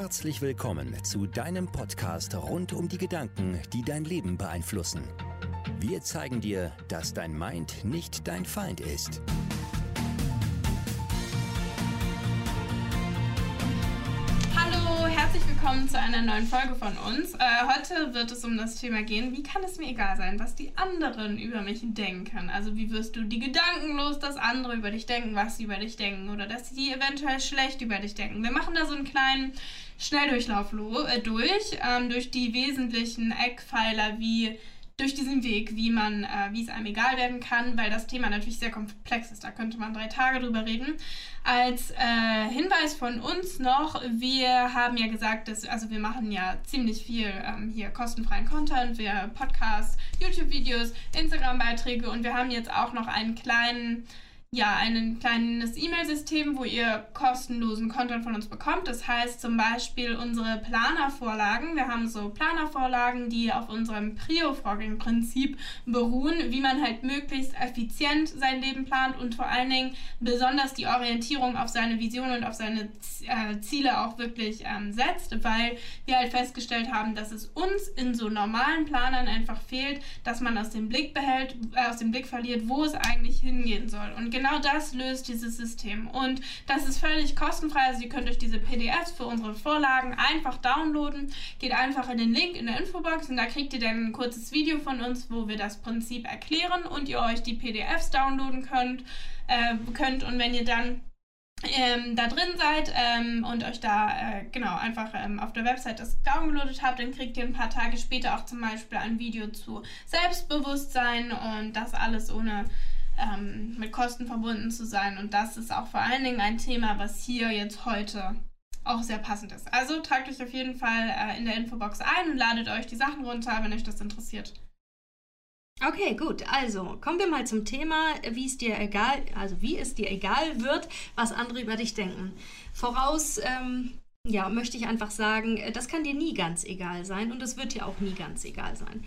Herzlich willkommen zu deinem Podcast rund um die Gedanken, die dein Leben beeinflussen. Wir zeigen dir, dass dein Mind nicht dein Feind ist. Willkommen zu einer neuen Folge von uns. Äh, heute wird es um das Thema gehen, wie kann es mir egal sein, was die anderen über mich denken? Also wie wirst du die Gedanken los, dass andere über dich denken, was sie über dich denken oder dass sie eventuell schlecht über dich denken. Wir machen da so einen kleinen Schnelldurchlauf äh, durch, ähm, durch die wesentlichen Eckpfeiler wie durch diesen Weg, wie man, äh, wie es einem egal werden kann, weil das Thema natürlich sehr komplex ist. Da könnte man drei Tage drüber reden. Als äh, Hinweis von uns noch, wir haben ja gesagt, dass, also wir machen ja ziemlich viel ähm, hier kostenfreien Content, wir Podcasts, YouTube-Videos, Instagram-Beiträge und wir haben jetzt auch noch einen kleinen ja, ein kleines E-Mail-System, wo ihr kostenlosen Content von uns bekommt. Das heißt zum Beispiel unsere Planervorlagen. Wir haben so Planervorlagen, die auf unserem Prio-Vorgehen-Prinzip beruhen, wie man halt möglichst effizient sein Leben plant und vor allen Dingen besonders die Orientierung auf seine Vision und auf seine äh, Ziele auch wirklich ähm, setzt, weil wir halt festgestellt haben, dass es uns in so normalen Planern einfach fehlt, dass man aus dem Blick behält, äh, aus dem Blick verliert, wo es eigentlich hingehen soll. Und genau das löst dieses System. Und das ist völlig kostenfrei. Also ihr könnt euch diese PDFs für unsere Vorlagen einfach downloaden. Geht einfach in den Link in der Infobox und da kriegt ihr dann ein kurzes Video von uns, wo wir das Prinzip erklären und ihr euch die PDFs downloaden könnt. Äh, könnt. Und wenn ihr dann ähm, da drin seid ähm, und euch da äh, genau einfach ähm, auf der Website das downgeloadet habt, dann kriegt ihr ein paar Tage später auch zum Beispiel ein Video zu Selbstbewusstsein und das alles ohne ähm, mit Kosten verbunden zu sein. Und das ist auch vor allen Dingen ein Thema, was hier jetzt heute auch sehr passend ist. Also tragt euch auf jeden Fall äh, in der Infobox ein und ladet euch die Sachen runter, wenn euch das interessiert. Okay, gut. Also kommen wir mal zum Thema, wie es dir egal, also wie es dir egal wird, was andere über dich denken. Voraus, ähm, ja, möchte ich einfach sagen, das kann dir nie ganz egal sein und es wird dir auch nie ganz egal sein.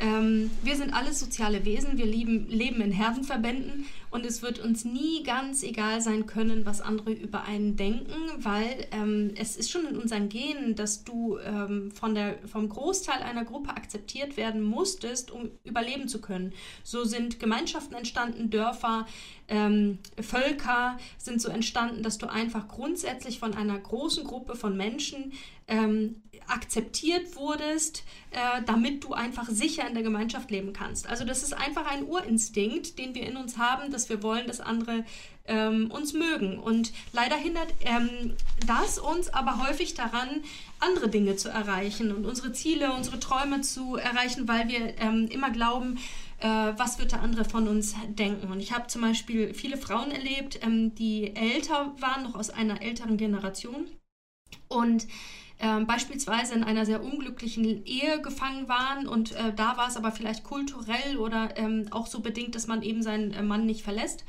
Ähm, wir sind alles soziale Wesen, wir lieben, leben in Herdenverbänden und es wird uns nie ganz egal sein können, was andere über einen denken, weil ähm, es ist schon in unseren Genen, dass du ähm, von der, vom Großteil einer Gruppe akzeptiert werden musstest, um überleben zu können. So sind Gemeinschaften entstanden, Dörfer, ähm, Völker sind so entstanden, dass du einfach grundsätzlich von einer großen Gruppe von Menschen ähm, akzeptiert wurdest, äh, damit du einfach sicher in der Gemeinschaft leben kannst. Also das ist einfach ein Urinstinkt, den wir in uns haben, dass wir wollen, dass andere ähm, uns mögen. Und leider hindert ähm, das uns aber häufig daran, andere Dinge zu erreichen und unsere Ziele, unsere Träume zu erreichen, weil wir ähm, immer glauben, äh, was wird der andere von uns denken. Und ich habe zum Beispiel viele Frauen erlebt, ähm, die älter waren, noch aus einer älteren Generation. Und ähm, beispielsweise in einer sehr unglücklichen Ehe gefangen waren und äh, da war es aber vielleicht kulturell oder ähm, auch so bedingt, dass man eben seinen äh, Mann nicht verlässt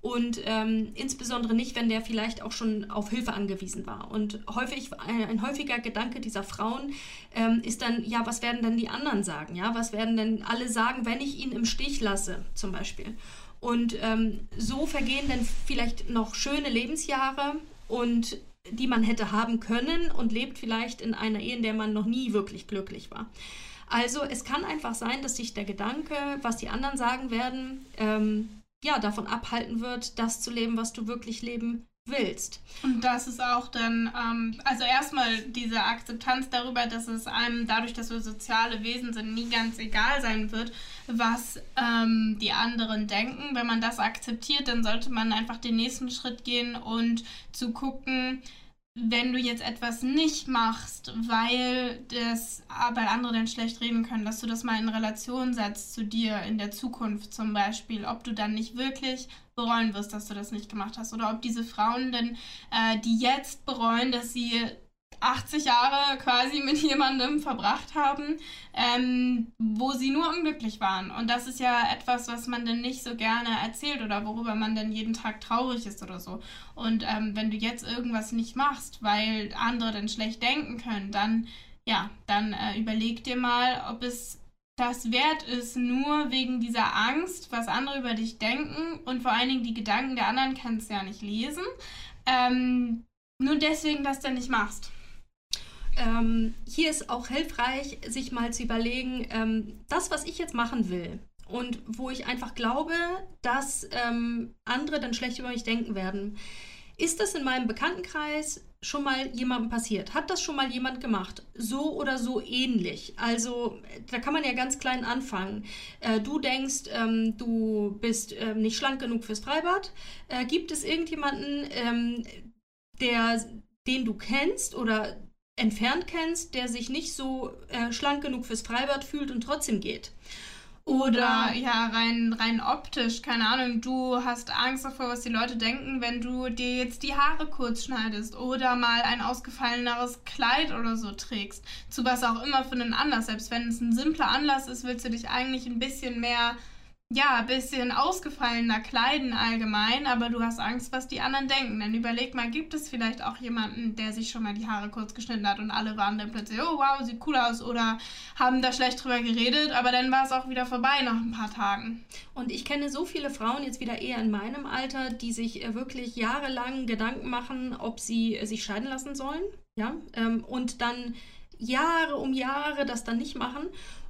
und ähm, insbesondere nicht, wenn der vielleicht auch schon auf Hilfe angewiesen war. Und häufig, ein, ein häufiger Gedanke dieser Frauen ähm, ist dann, ja, was werden denn die anderen sagen? Ja, was werden denn alle sagen, wenn ich ihn im Stich lasse, zum Beispiel? Und ähm, so vergehen dann vielleicht noch schöne Lebensjahre und die man hätte haben können und lebt vielleicht in einer Ehe, in der man noch nie wirklich glücklich war. Also es kann einfach sein, dass sich der Gedanke, was die anderen sagen werden, ähm, ja, davon abhalten wird, das zu leben, was du wirklich leben willst. Und das ist auch dann, ähm, also erstmal diese Akzeptanz darüber, dass es einem dadurch, dass wir soziale Wesen sind, nie ganz egal sein wird, was ähm, die anderen denken. Wenn man das akzeptiert, dann sollte man einfach den nächsten Schritt gehen und zu gucken, wenn du jetzt etwas nicht machst, weil das, weil andere dann schlecht reden können, dass du das mal in Relation setzt zu dir in der Zukunft zum Beispiel, ob du dann nicht wirklich bereuen wirst, dass du das nicht gemacht hast. Oder ob diese Frauen denn, äh, die jetzt bereuen, dass sie 80 Jahre quasi mit jemandem verbracht haben, ähm, wo sie nur unglücklich waren. Und das ist ja etwas, was man dann nicht so gerne erzählt oder worüber man dann jeden Tag traurig ist oder so. Und ähm, wenn du jetzt irgendwas nicht machst, weil andere dann schlecht denken können, dann ja, dann äh, überleg dir mal, ob es das wert ist, nur wegen dieser Angst, was andere über dich denken und vor allen Dingen die Gedanken der anderen kannst du ja nicht lesen. Ähm, nur deswegen, dass du nicht machst. Ähm, hier ist auch hilfreich, sich mal zu überlegen, ähm, das, was ich jetzt machen will und wo ich einfach glaube, dass ähm, andere dann schlecht über mich denken werden. Ist das in meinem Bekanntenkreis schon mal jemandem passiert? Hat das schon mal jemand gemacht? So oder so ähnlich. Also da kann man ja ganz klein anfangen. Äh, du denkst, ähm, du bist ähm, nicht schlank genug fürs Freibad. Äh, gibt es irgendjemanden, ähm, der, den du kennst oder entfernt kennst, der sich nicht so äh, schlank genug fürs Freibad fühlt und trotzdem geht? Oder ja, rein, rein optisch, keine Ahnung, du hast Angst davor, was die Leute denken, wenn du dir jetzt die Haare kurz schneidest oder mal ein ausgefalleneres Kleid oder so trägst. Zu was auch immer für einen Anlass. Selbst wenn es ein simpler Anlass ist, willst du dich eigentlich ein bisschen mehr ja, bisschen ausgefallener kleiden allgemein, aber du hast Angst, was die anderen denken. Dann überleg mal, gibt es vielleicht auch jemanden, der sich schon mal die Haare kurz geschnitten hat und alle waren dann plötzlich, oh wow, sieht cool aus oder haben da schlecht drüber geredet, aber dann war es auch wieder vorbei nach ein paar Tagen. Und ich kenne so viele Frauen jetzt wieder eher in meinem Alter, die sich äh, wirklich jahrelang Gedanken machen, ob sie sich scheiden lassen sollen, ja, ähm, und dann Jahre um Jahre das dann nicht machen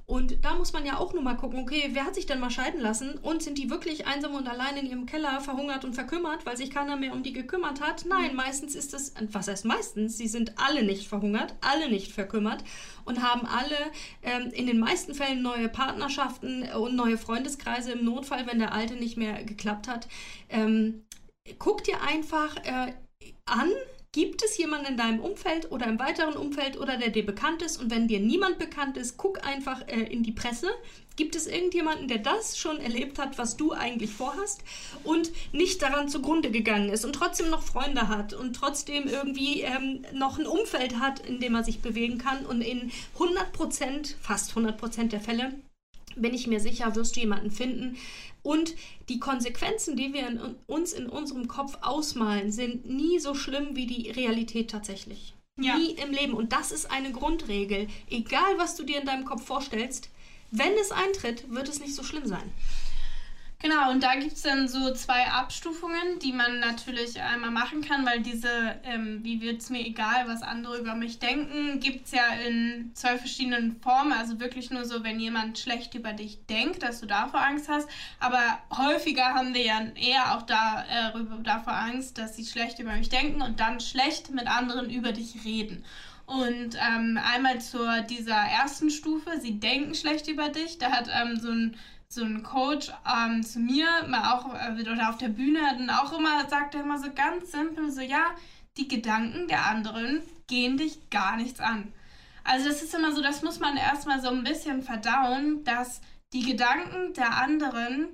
und da muss man ja auch nur mal gucken, okay, wer hat sich denn mal scheiden lassen und sind die wirklich einsam und allein in ihrem Keller verhungert und verkümmert, weil sich keiner mehr um die gekümmert hat? Nein, mhm. meistens ist es, was heißt meistens? Sie sind alle nicht verhungert, alle nicht verkümmert und haben alle ähm, in den meisten Fällen neue Partnerschaften und neue Freundeskreise im Notfall, wenn der alte nicht mehr geklappt hat. Ähm, guck dir einfach äh, an, Gibt es jemanden in deinem Umfeld oder im weiteren Umfeld oder der dir bekannt ist? Und wenn dir niemand bekannt ist, guck einfach äh, in die Presse. Gibt es irgendjemanden, der das schon erlebt hat, was du eigentlich vorhast und nicht daran zugrunde gegangen ist und trotzdem noch Freunde hat und trotzdem irgendwie ähm, noch ein Umfeld hat, in dem er sich bewegen kann und in 100 Prozent, fast 100 Prozent der Fälle bin ich mir sicher, wirst du jemanden finden. Und die Konsequenzen, die wir in, uns in unserem Kopf ausmalen, sind nie so schlimm wie die Realität tatsächlich. Ja. Nie im Leben. Und das ist eine Grundregel. Egal, was du dir in deinem Kopf vorstellst, wenn es eintritt, wird es nicht so schlimm sein. Genau, und da gibt es dann so zwei Abstufungen, die man natürlich einmal machen kann, weil diese, ähm, wie wird es mir egal, was andere über mich denken, gibt es ja in zwei verschiedenen Formen. Also wirklich nur so, wenn jemand schlecht über dich denkt, dass du davor Angst hast. Aber häufiger haben wir ja eher auch da, äh, davor Angst, dass sie schlecht über mich denken und dann schlecht mit anderen über dich reden. Und ähm, einmal zur dieser ersten Stufe, sie denken schlecht über dich. Da hat ähm, so ein so ein Coach ähm, zu mir, mal auch äh, oder auf der Bühne, dann auch immer, sagt er immer so ganz simpel, so ja, die Gedanken der anderen gehen dich gar nichts an. Also das ist immer so, das muss man erstmal so ein bisschen verdauen, dass die Gedanken der anderen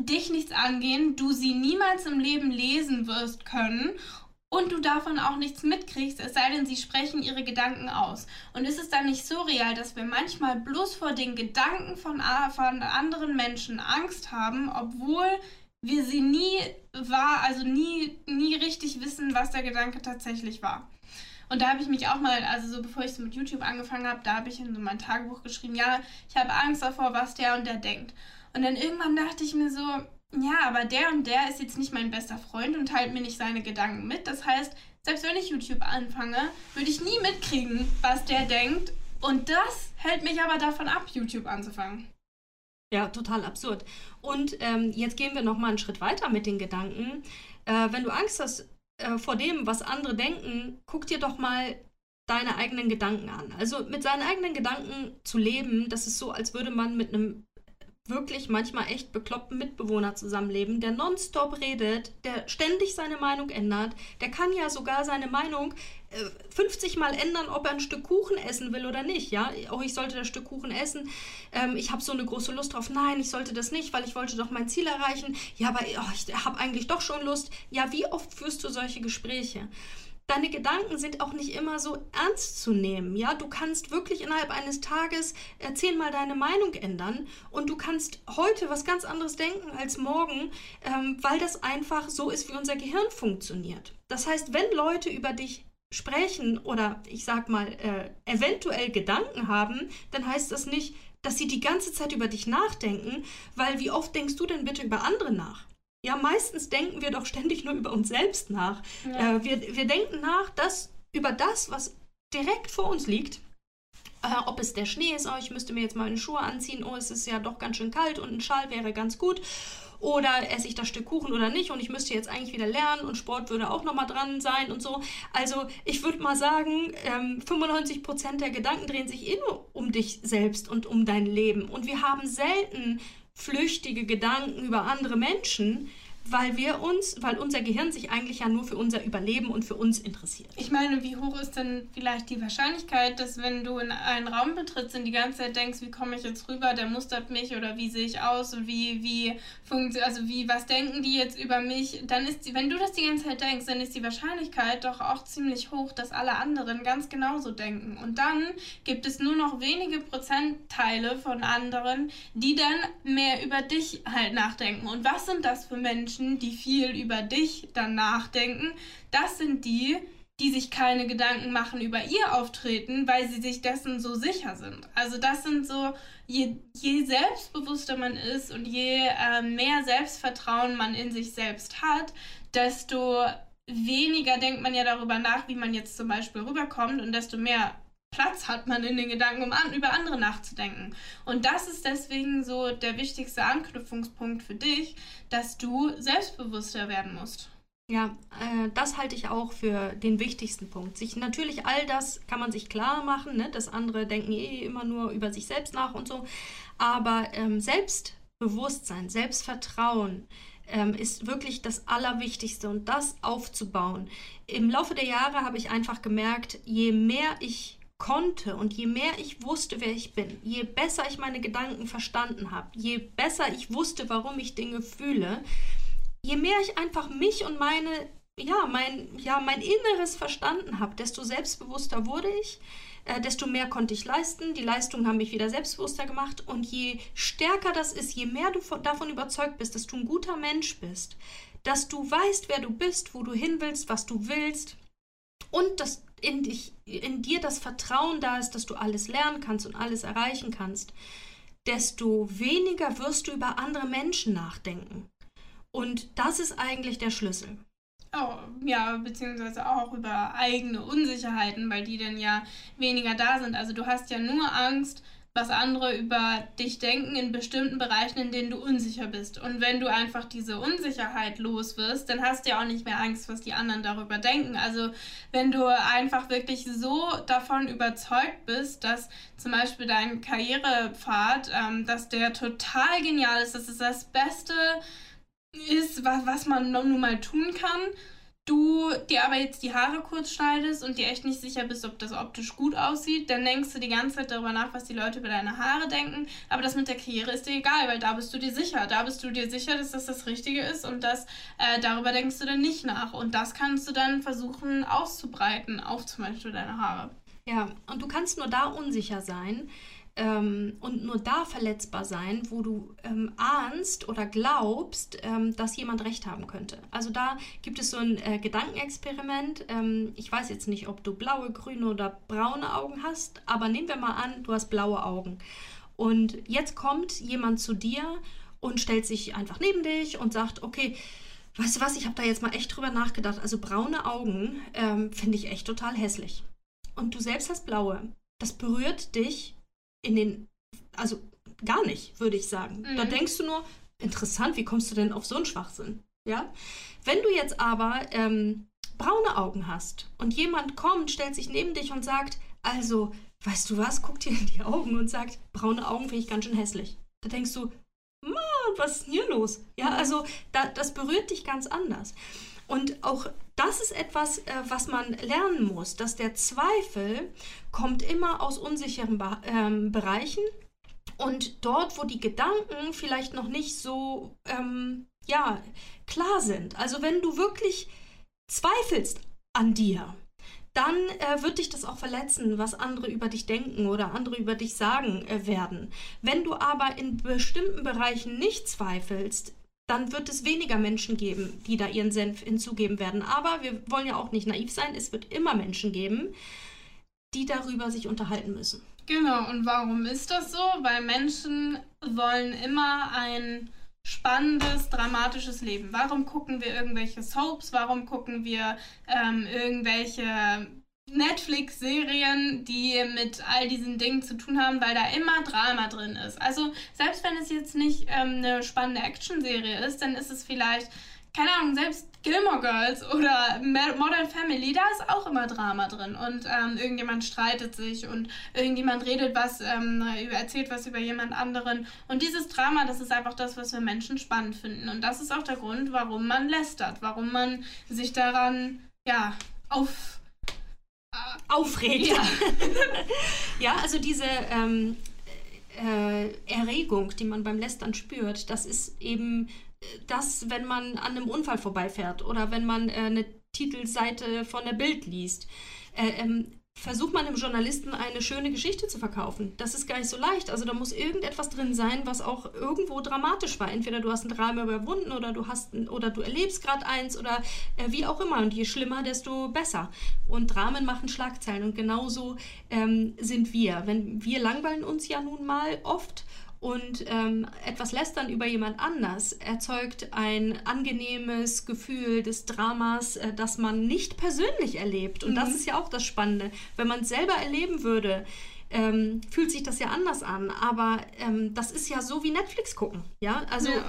dich nichts angehen, du sie niemals im Leben lesen wirst können und du davon auch nichts mitkriegst, es sei denn, sie sprechen ihre Gedanken aus. Und ist es dann nicht so real, dass wir manchmal bloß vor den Gedanken von, von anderen Menschen Angst haben, obwohl wir sie nie war, also nie, nie richtig wissen, was der Gedanke tatsächlich war. Und da habe ich mich auch mal, also so bevor ich so mit YouTube angefangen habe, da habe ich in so mein Tagebuch geschrieben, ja, ich habe Angst davor, was der und der denkt. Und dann irgendwann dachte ich mir so, ja, aber der und der ist jetzt nicht mein bester Freund und teilt mir nicht seine Gedanken mit. Das heißt, selbst wenn ich YouTube anfange, würde ich nie mitkriegen, was der denkt. Und das hält mich aber davon ab, YouTube anzufangen. Ja, total absurd. Und ähm, jetzt gehen wir nochmal einen Schritt weiter mit den Gedanken. Äh, wenn du Angst hast äh, vor dem, was andere denken, guck dir doch mal deine eigenen Gedanken an. Also mit seinen eigenen Gedanken zu leben, das ist so, als würde man mit einem wirklich manchmal echt bekloppten Mitbewohner zusammenleben, der nonstop redet, der ständig seine Meinung ändert, der kann ja sogar seine Meinung äh, 50 Mal ändern, ob er ein Stück Kuchen essen will oder nicht, ja. Oh, ich sollte das Stück Kuchen essen, ähm, ich habe so eine große Lust drauf. Nein, ich sollte das nicht, weil ich wollte doch mein Ziel erreichen. Ja, aber oh, ich habe eigentlich doch schon Lust. Ja, wie oft führst du solche Gespräche? Deine Gedanken sind auch nicht immer so ernst zu nehmen. Ja, du kannst wirklich innerhalb eines Tages äh, zehnmal deine Meinung ändern und du kannst heute was ganz anderes denken als morgen, ähm, weil das einfach so ist, wie unser Gehirn funktioniert. Das heißt, wenn Leute über dich sprechen oder ich sag mal äh, eventuell Gedanken haben, dann heißt das nicht, dass sie die ganze Zeit über dich nachdenken, weil wie oft denkst du denn bitte über andere nach? Ja, meistens denken wir doch ständig nur über uns selbst nach. Ja. Äh, wir, wir denken nach, dass über das, was direkt vor uns liegt. Äh, ob es der Schnee ist, oh, ich müsste mir jetzt mal meine Schuhe anziehen, oh, es ist ja doch ganz schön kalt und ein Schal wäre ganz gut. Oder esse ich das Stück Kuchen oder nicht und ich müsste jetzt eigentlich wieder lernen und Sport würde auch nochmal dran sein und so. Also ich würde mal sagen, ähm, 95% der Gedanken drehen sich eh nur um dich selbst und um dein Leben. Und wir haben selten flüchtige Gedanken über andere Menschen, weil wir uns, weil unser Gehirn sich eigentlich ja nur für unser Überleben und für uns interessiert. Ich meine, wie hoch ist denn vielleicht die Wahrscheinlichkeit, dass wenn du in einen Raum betrittst und die ganze Zeit denkst, wie komme ich jetzt rüber, der mustert mich oder wie sehe ich aus und wie, wie funktioniert, also wie, was denken die jetzt über mich, dann ist wenn du das die ganze Zeit denkst, dann ist die Wahrscheinlichkeit doch auch ziemlich hoch, dass alle anderen ganz genauso denken. Und dann gibt es nur noch wenige Prozentteile von anderen, die dann mehr über dich halt nachdenken. Und was sind das für Menschen? Menschen, die viel über dich dann nachdenken, das sind die, die sich keine Gedanken machen über ihr Auftreten, weil sie sich dessen so sicher sind. Also das sind so, je, je selbstbewusster man ist und je äh, mehr Selbstvertrauen man in sich selbst hat, desto weniger denkt man ja darüber nach, wie man jetzt zum Beispiel rüberkommt und desto mehr Platz hat man in den Gedanken, um an, über andere nachzudenken. Und das ist deswegen so der wichtigste Anknüpfungspunkt für dich, dass du selbstbewusster werden musst. Ja, äh, das halte ich auch für den wichtigsten Punkt. Sich natürlich all das kann man sich klar machen, ne? dass andere denken eh immer nur über sich selbst nach und so. Aber ähm, Selbstbewusstsein, Selbstvertrauen ähm, ist wirklich das Allerwichtigste und das aufzubauen. Im Laufe der Jahre habe ich einfach gemerkt, je mehr ich konnte und je mehr ich wusste, wer ich bin, je besser ich meine Gedanken verstanden habe, je besser ich wusste, warum ich Dinge fühle, je mehr ich einfach mich und meine, ja, mein, ja, mein Inneres verstanden habe, desto selbstbewusster wurde ich, äh, desto mehr konnte ich leisten. Die Leistungen haben mich wieder selbstbewusster gemacht. Und je stärker das ist, je mehr du von, davon überzeugt bist, dass du ein guter Mensch bist, dass du weißt, wer du bist, wo du hin willst, was du willst und dass in, dich, in dir das Vertrauen da ist, dass du alles lernen kannst und alles erreichen kannst, desto weniger wirst du über andere Menschen nachdenken. Und das ist eigentlich der Schlüssel. Oh, ja, beziehungsweise auch über eigene Unsicherheiten, weil die dann ja weniger da sind. Also du hast ja nur Angst, was andere über dich denken in bestimmten Bereichen, in denen du unsicher bist. Und wenn du einfach diese Unsicherheit los wirst, dann hast du ja auch nicht mehr Angst, was die anderen darüber denken. Also wenn du einfach wirklich so davon überzeugt bist, dass zum Beispiel dein Karrierepfad, ähm, dass der total genial ist, dass es das Beste ist, was, was man nun mal tun kann, du dir aber jetzt die Haare kurz schneidest und dir echt nicht sicher bist, ob das optisch gut aussieht, dann denkst du die ganze Zeit darüber nach, was die Leute über deine Haare denken. Aber das mit der Karriere ist dir egal, weil da bist du dir sicher. Da bist du dir sicher, dass das das Richtige ist und das, äh, darüber denkst du dann nicht nach. Und das kannst du dann versuchen auszubreiten auf zum Beispiel deine Haare. Ja, und du kannst nur da unsicher sein, ähm, und nur da verletzbar sein, wo du ähm, ahnst oder glaubst, ähm, dass jemand recht haben könnte. Also da gibt es so ein äh, Gedankenexperiment. Ähm, ich weiß jetzt nicht, ob du blaue, grüne oder braune Augen hast, aber nehmen wir mal an, du hast blaue Augen. Und jetzt kommt jemand zu dir und stellt sich einfach neben dich und sagt, okay, weißt du was, ich habe da jetzt mal echt drüber nachgedacht. Also braune Augen ähm, finde ich echt total hässlich. Und du selbst hast blaue. Das berührt dich in den, also gar nicht, würde ich sagen. Mhm. Da denkst du nur, interessant, wie kommst du denn auf so einen Schwachsinn? Ja? Wenn du jetzt aber ähm, braune Augen hast und jemand kommt, stellt sich neben dich und sagt, also, weißt du was, guckt dir in die Augen und sagt, braune Augen finde ich ganz schön hässlich. Da denkst du, Mann, was ist denn hier los? Ja, also da, das berührt dich ganz anders. Und auch das ist etwas, äh, was man lernen muss, dass der Zweifel kommt immer aus unsicheren Be ähm, Bereichen und dort, wo die Gedanken vielleicht noch nicht so ähm, ja, klar sind. Also wenn du wirklich zweifelst an dir, dann äh, wird dich das auch verletzen, was andere über dich denken oder andere über dich sagen äh, werden. Wenn du aber in bestimmten Bereichen nicht zweifelst, dann wird es weniger Menschen geben, die da ihren Senf hinzugeben werden. Aber wir wollen ja auch nicht naiv sein. Es wird immer Menschen geben, die darüber sich unterhalten müssen. Genau, und warum ist das so? Weil Menschen wollen immer ein spannendes, dramatisches Leben. Warum gucken wir irgendwelche Soaps? Warum gucken wir ähm, irgendwelche Netflix-Serien, die mit all diesen Dingen zu tun haben, weil da immer Drama drin ist. Also selbst wenn es jetzt nicht ähm, eine spannende Action-Serie ist, dann ist es vielleicht, keine Ahnung, selbst Gilmore Girls oder Modern Family, da ist auch immer Drama drin. Und ähm, irgendjemand streitet sich und irgendjemand redet was, ähm, erzählt was über jemand anderen. Und dieses Drama, das ist einfach das, was wir Menschen spannend finden. Und das ist auch der Grund, warum man lästert, warum man sich daran, ja, auf aufregt. Ja, ja also diese ähm, äh, Erregung, die man beim Lästern spürt, das ist eben äh, das, wenn man an einem Unfall vorbeifährt oder wenn man äh, eine Titelseite von der Bild liest. Äh, ähm, versucht man dem Journalisten eine schöne Geschichte zu verkaufen. Das ist gar nicht so leicht. Also da muss irgendetwas drin sein, was auch irgendwo dramatisch war. Entweder du hast ein Drama überwunden oder du hast ein, oder du erlebst gerade eins oder äh, wie auch immer. Und je schlimmer, desto besser. Und Dramen machen Schlagzeilen und genauso ähm, sind wir. Wenn wir langweilen uns ja nun mal oft und ähm, etwas lästern über jemand anders erzeugt ein angenehmes Gefühl des Dramas, äh, das man nicht persönlich erlebt. Und mhm. das ist ja auch das Spannende. Wenn man es selber erleben würde, ähm, fühlt sich das ja anders an. Aber ähm, das ist ja so wie Netflix gucken. Ja, also ja.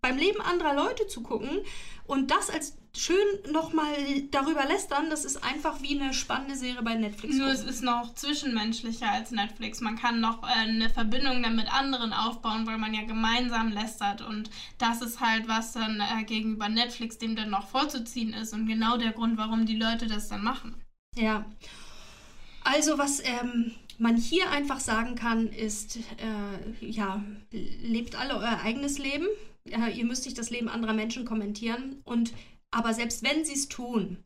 beim Leben anderer Leute zu gucken und das als schön nochmal darüber lästern, das ist einfach wie eine spannende Serie bei Netflix. Nur gucken. es ist noch zwischenmenschlicher als Netflix. Man kann noch äh, eine Verbindung dann mit anderen aufbauen, weil man ja gemeinsam lästert. Und das ist halt, was dann äh, gegenüber Netflix dem dann noch vorzuziehen ist. Und genau der Grund, warum die Leute das dann machen. Ja. Also was ähm, man hier einfach sagen kann, ist, äh, ja, lebt alle euer eigenes Leben. Äh, ihr müsst nicht das Leben anderer Menschen kommentieren. Und aber selbst wenn sie es tun,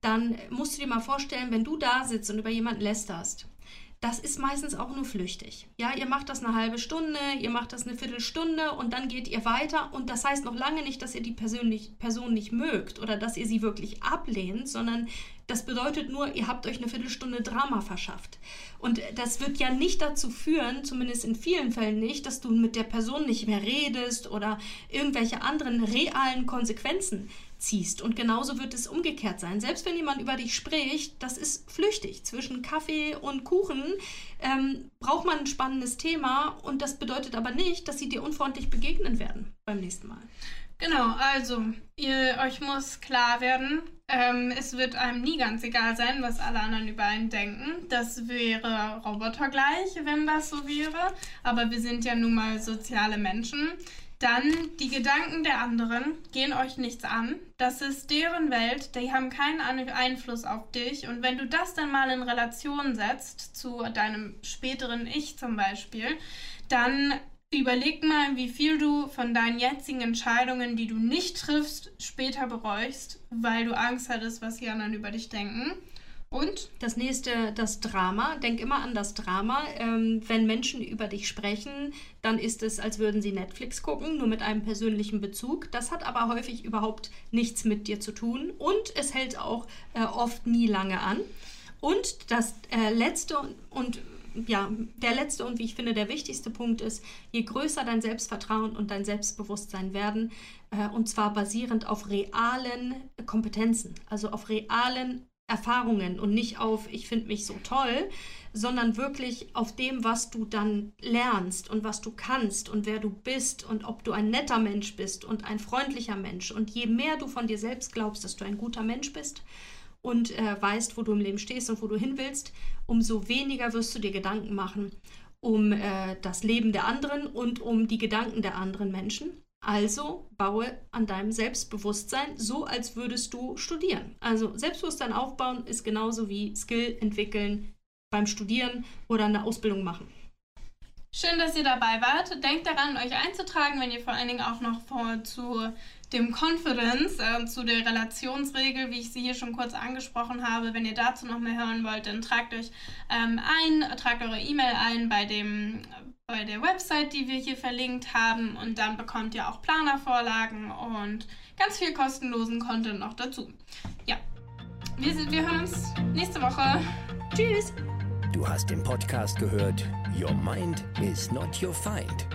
dann musst du dir mal vorstellen, wenn du da sitzt und über jemanden lästerst, das ist meistens auch nur flüchtig. Ja, ihr macht das eine halbe Stunde, ihr macht das eine Viertelstunde und dann geht ihr weiter. Und das heißt noch lange nicht, dass ihr die Person nicht, Person nicht mögt oder dass ihr sie wirklich ablehnt, sondern das bedeutet nur, ihr habt euch eine Viertelstunde Drama verschafft. Und das wird ja nicht dazu führen, zumindest in vielen Fällen nicht, dass du mit der Person nicht mehr redest oder irgendwelche anderen realen Konsequenzen ziehst. Und genauso wird es umgekehrt sein. Selbst wenn jemand über dich spricht, das ist flüchtig. Zwischen Kaffee und Kuchen ähm, braucht man ein spannendes Thema und das bedeutet aber nicht, dass sie dir unfreundlich begegnen werden beim nächsten Mal. Genau, also ihr, euch muss klar werden, ähm, es wird einem nie ganz egal sein, was alle anderen über einen denken. Das wäre Roboter gleich, wenn das so wäre. Aber wir sind ja nun mal soziale Menschen. Dann die Gedanken der anderen gehen euch nichts an. Das ist deren Welt, die haben keinen Einfluss auf dich. Und wenn du das dann mal in Relation setzt zu deinem späteren Ich zum Beispiel, dann überleg mal, wie viel du von deinen jetzigen Entscheidungen, die du nicht triffst, später bereust, weil du Angst hattest, was die anderen über dich denken. Und? Das nächste, das Drama. Denk immer an das Drama. Ähm, wenn Menschen über dich sprechen, dann ist es, als würden sie Netflix gucken, nur mit einem persönlichen Bezug. Das hat aber häufig überhaupt nichts mit dir zu tun und es hält auch äh, oft nie lange an. Und das äh, letzte und ja, der letzte und wie ich finde der wichtigste Punkt ist, je größer dein Selbstvertrauen und dein Selbstbewusstsein werden, äh, und zwar basierend auf realen Kompetenzen, also auf realen Erfahrungen und nicht auf, ich finde mich so toll, sondern wirklich auf dem, was du dann lernst und was du kannst und wer du bist und ob du ein netter Mensch bist und ein freundlicher Mensch. Und je mehr du von dir selbst glaubst, dass du ein guter Mensch bist und äh, weißt, wo du im Leben stehst und wo du hin willst, umso weniger wirst du dir Gedanken machen um äh, das Leben der anderen und um die Gedanken der anderen Menschen also baue an deinem Selbstbewusstsein so, als würdest du studieren. Also Selbstbewusstsein aufbauen ist genauso wie Skill entwickeln beim Studieren oder eine Ausbildung machen. Schön, dass ihr dabei wart. Denkt daran, euch einzutragen, wenn ihr vor allen Dingen auch noch vor, zu dem Confidence, äh, zu der Relationsregel, wie ich sie hier schon kurz angesprochen habe. Wenn ihr dazu noch mehr hören wollt, dann tragt euch ähm, ein, tragt eure E-Mail ein bei dem bei der Website, die wir hier verlinkt haben. Und dann bekommt ihr auch Planervorlagen und ganz viel kostenlosen Content noch dazu. Ja, wir, sind, wir hören uns nächste Woche. Tschüss. Du hast den Podcast gehört Your Mind is not your find